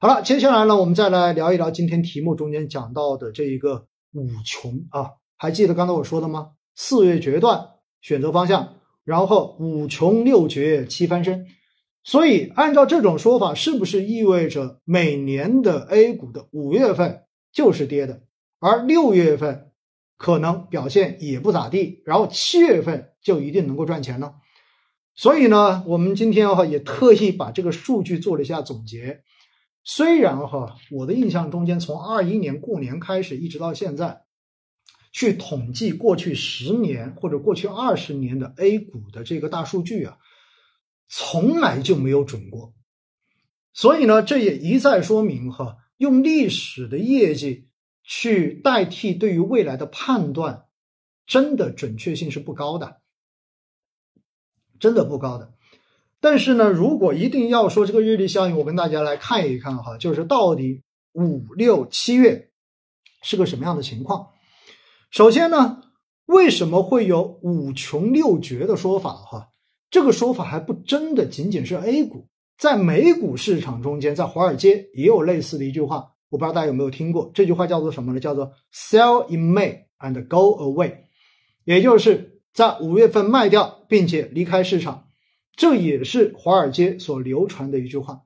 好了，接下来呢，我们再来聊一聊今天题目中间讲到的这一个五穷啊，还记得刚才我说的吗？四月决断，选择方向，然后五穷六绝七翻身。所以按照这种说法，是不是意味着每年的 A 股的五月份就是跌的，而六月份可能表现也不咋地，然后七月份就一定能够赚钱呢？所以呢，我们今天哈也特意把这个数据做了一下总结。虽然哈，我的印象中间，从二一年过年开始一直到现在，去统计过去十年或者过去二十年的 A 股的这个大数据啊，从来就没有准过。所以呢，这也一再说明哈，用历史的业绩去代替对于未来的判断，真的准确性是不高的，真的不高的。但是呢，如果一定要说这个日历效应，我跟大家来看一看哈，就是到底五六七月是个什么样的情况。首先呢，为什么会有五穷六绝的说法哈？这个说法还不真的仅仅是 A 股，在美股市场中间，在华尔街也有类似的一句话，我不知道大家有没有听过。这句话叫做什么呢？叫做 “Sell in May and go away”，也就是在五月份卖掉，并且离开市场。这也是华尔街所流传的一句话。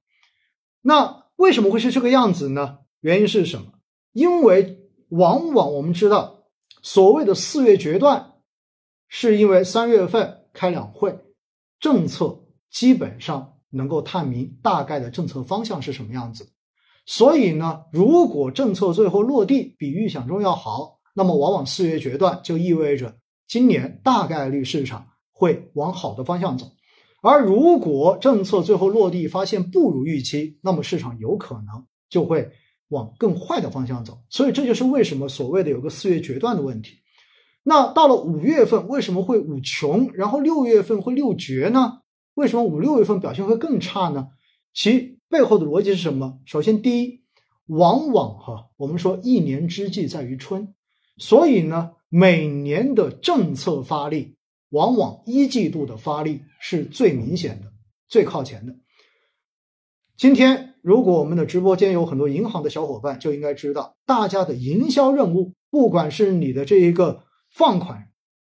那为什么会是这个样子呢？原因是什么？因为往往我们知道，所谓的四月决断，是因为三月份开两会，政策基本上能够探明大概的政策方向是什么样子。所以呢，如果政策最后落地比预想中要好，那么往往四月决断就意味着今年大概率市场会往好的方向走。而如果政策最后落地发现不如预期，那么市场有可能就会往更坏的方向走。所以这就是为什么所谓的有个四月决断的问题。那到了五月份为什么会五穷，然后六月份会六绝呢？为什么五六月份表现会更差呢？其背后的逻辑是什么？首先，第一，往往哈我们说一年之计在于春，所以呢每年的政策发力。往往一季度的发力是最明显的、最靠前的。今天，如果我们的直播间有很多银行的小伙伴，就应该知道，大家的营销任务，不管是你的这一个放款、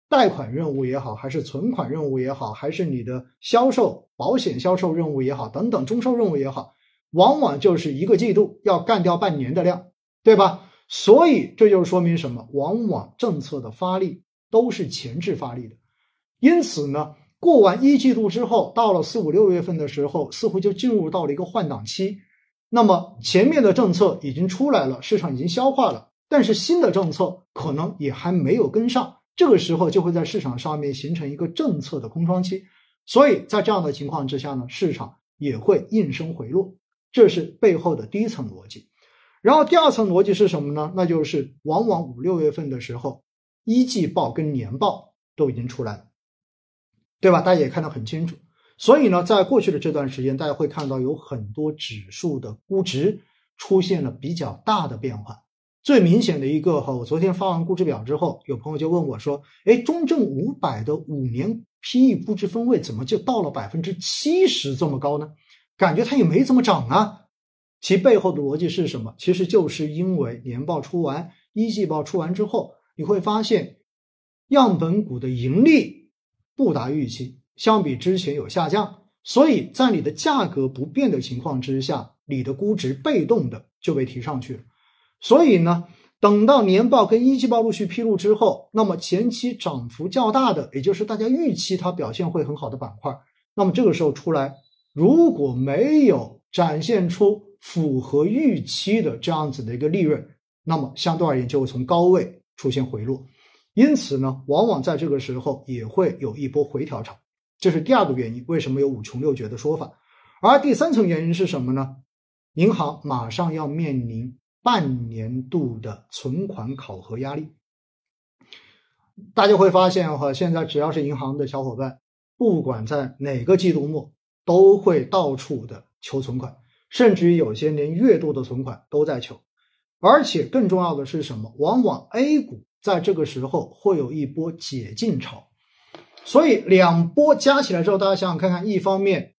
贷款任务也好，还是存款任务也好，还是你的销售、保险销售任务也好，等等中售任务也好，往往就是一个季度要干掉半年的量，对吧？所以这就说明什么？往往政策的发力都是前置发力的。因此呢，过完一季度之后，到了四五六月份的时候，似乎就进入到了一个换挡期。那么前面的政策已经出来了，市场已经消化了，但是新的政策可能也还没有跟上。这个时候就会在市场上面形成一个政策的空窗期。所以在这样的情况之下呢，市场也会应声回落。这是背后的第一层逻辑。然后第二层逻辑是什么呢？那就是往往五六月份的时候，一季报跟年报都已经出来了。对吧？大家也看得很清楚，所以呢，在过去的这段时间，大家会看到有很多指数的估值出现了比较大的变化。最明显的一个哈，我昨天发完估值表之后，有朋友就问我说：“哎，中证五百的五年 PE 估值分位怎么就到了百分之七十这么高呢？感觉它也没怎么涨啊。”其背后的逻辑是什么？其实就是因为年报出完，一季报出完之后，你会发现样本股的盈利。不达预期，相比之前有下降，所以在你的价格不变的情况之下，你的估值被动的就被提上去了。所以呢，等到年报跟一季报陆续披露之后，那么前期涨幅较大的，也就是大家预期它表现会很好的板块，那么这个时候出来，如果没有展现出符合预期的这样子的一个利润，那么相对而言就会从高位出现回落。因此呢，往往在这个时候也会有一波回调潮，这是第二个原因。为什么有五穷六绝的说法？而第三层原因是什么呢？银行马上要面临半年度的存款考核压力。大家会发现哈，现在只要是银行的小伙伴，不管在哪个季度末，都会到处的求存款，甚至于有些连月度的存款都在求。而且更重要的是什么？往往 A 股。在这个时候会有一波解禁潮，所以两波加起来之后，大家想想看看，一方面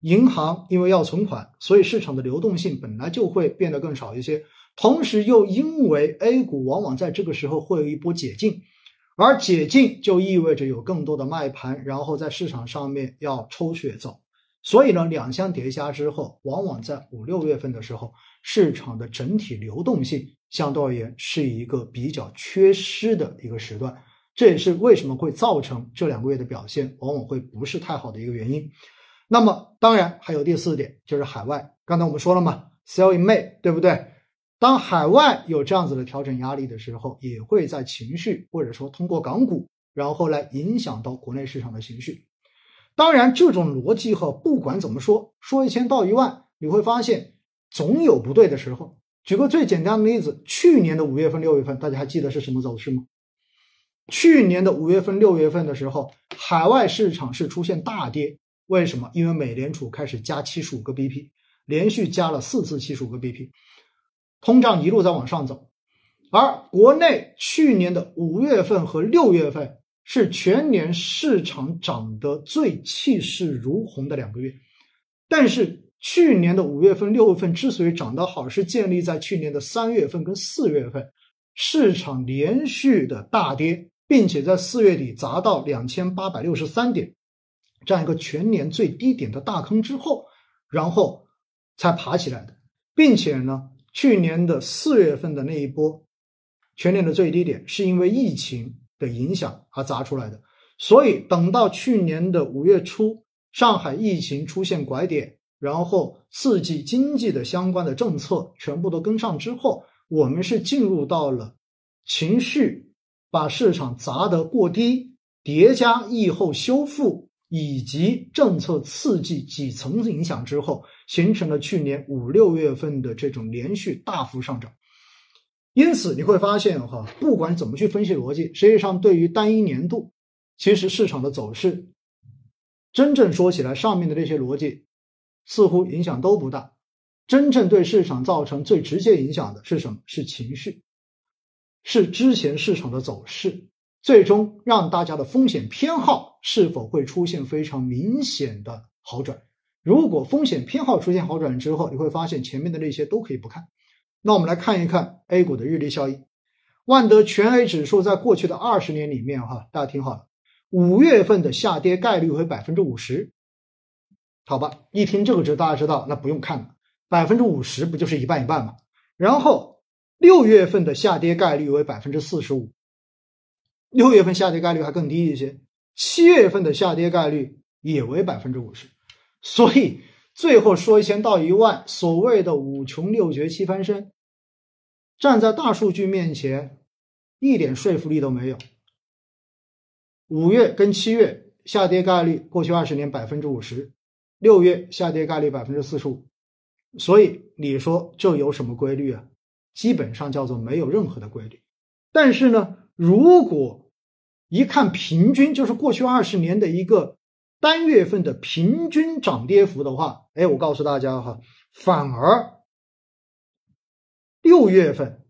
银行因为要存款，所以市场的流动性本来就会变得更少一些。同时又因为 A 股往往在这个时候会有一波解禁，而解禁就意味着有更多的卖盘，然后在市场上面要抽血走。所以呢，两相叠加之后，往往在五六月份的时候，市场的整体流动性相对而言是一个比较缺失的一个时段。这也是为什么会造成这两个月的表现往往会不是太好的一个原因。那么，当然还有第四点，就是海外。刚才我们说了嘛，Sell in May，对不对？当海外有这样子的调整压力的时候，也会在情绪或者说通过港股，然后来影响到国内市场的情绪。当然，这种逻辑哈，不管怎么说，说一千道一万，你会发现总有不对的时候。举个最简单的例子，去年的五月份、六月份，大家还记得是什么走势吗？去年的五月份、六月份的时候，海外市场是出现大跌，为什么？因为美联储开始加七十五个 BP，连续加了四次七十五个 BP。通胀一路在往上走，而国内去年的五月份和六月份是全年市场涨得最气势如虹的两个月。但是去年的五月份、六月份之所以涨得好，是建立在去年的三月份跟四月份市场连续的大跌，并且在四月底砸到两千八百六十三点这样一个全年最低点的大坑之后，然后才爬起来的，并且呢。去年的四月份的那一波，全年的最低点是因为疫情的影响而砸出来的，所以等到去年的五月初，上海疫情出现拐点，然后刺激经济的相关的政策全部都跟上之后，我们是进入到了情绪把市场砸得过低，叠加疫后修复。以及政策刺激几层影响之后，形成了去年五六月份的这种连续大幅上涨。因此你会发现，哈，不管怎么去分析逻辑，实际上对于单一年度，其实市场的走势，真正说起来，上面的这些逻辑似乎影响都不大。真正对市场造成最直接影响的是什么？是情绪，是之前市场的走势。最终让大家的风险偏好是否会出现非常明显的好转？如果风险偏好出现好转之后，你会发现前面的那些都可以不看。那我们来看一看 A 股的日历效应。万德全 A 指数在过去的二十年里面，哈，大家听好了，五月份的下跌概率为百分之五十。好吧，一听这个值，大家知道那不用看了，百分之五十不就是一半一半吗？然后六月份的下跌概率为百分之四十五。六月份下跌概率还更低一些，七月份的下跌概率也为百分之五十，所以最后说一千道一万，所谓的五穷六绝七翻身，站在大数据面前一点说服力都没有。五月跟七月下跌概率过去二十年百分之五十，六月下跌概率百分之四十五，所以你说这有什么规律啊？基本上叫做没有任何的规律，但是呢？如果一看平均，就是过去二十年的一个单月份的平均涨跌幅的话，哎，我告诉大家哈，反而六月份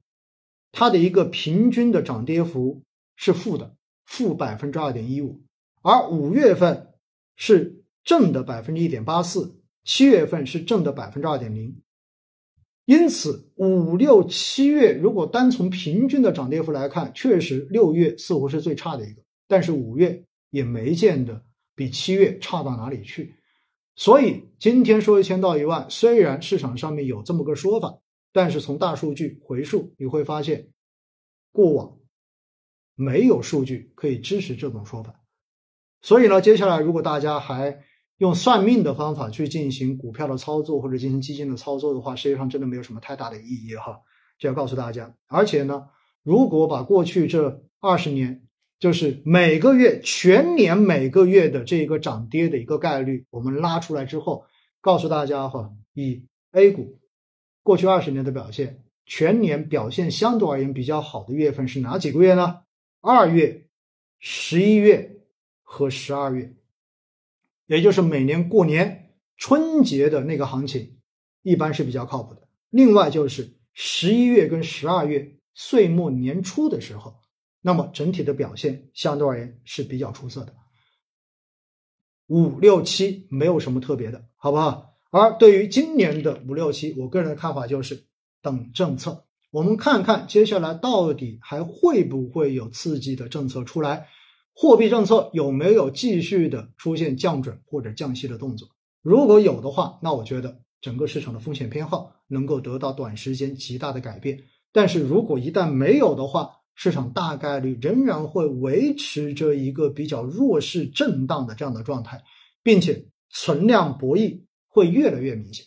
它的一个平均的涨跌幅是负的，负百分之二点一五，而五月份是正的百分之一点八四，七月份是正的百分之二点零。因此，五六七月如果单从平均的涨跌幅来看，确实六月似乎是最差的一个，但是五月也没见得比七月差到哪里去。所以今天说一千到一万，虽然市场上面有这么个说法，但是从大数据回溯你会发现，过往没有数据可以支持这种说法。所以呢，接下来如果大家还用算命的方法去进行股票的操作或者进行基金的操作的话，实际上真的没有什么太大的意义哈。就要告诉大家。而且呢，如果把过去这二十年，就是每个月全年每个月的这个涨跌的一个概率，我们拉出来之后，告诉大家哈，以 A 股过去二十年的表现，全年表现相对而言比较好的月份是哪几个月呢？二月、十一月和十二月。也就是每年过年春节的那个行情，一般是比较靠谱的。另外就是十一月跟十二月岁末年初的时候，那么整体的表现相对而言是比较出色的。五六七没有什么特别的，好不好？而对于今年的五六七，我个人的看法就是等政策。我们看看接下来到底还会不会有刺激的政策出来，货币政策有没有继续的出现降准或者降息的动作？如果有的话，那我觉得整个市场的风险偏好能够得到短时间极大的改变。但是如果一旦没有的话，市场大概率仍然会维持着一个比较弱势震荡的这样的状态，并且存量博弈会越来越明显。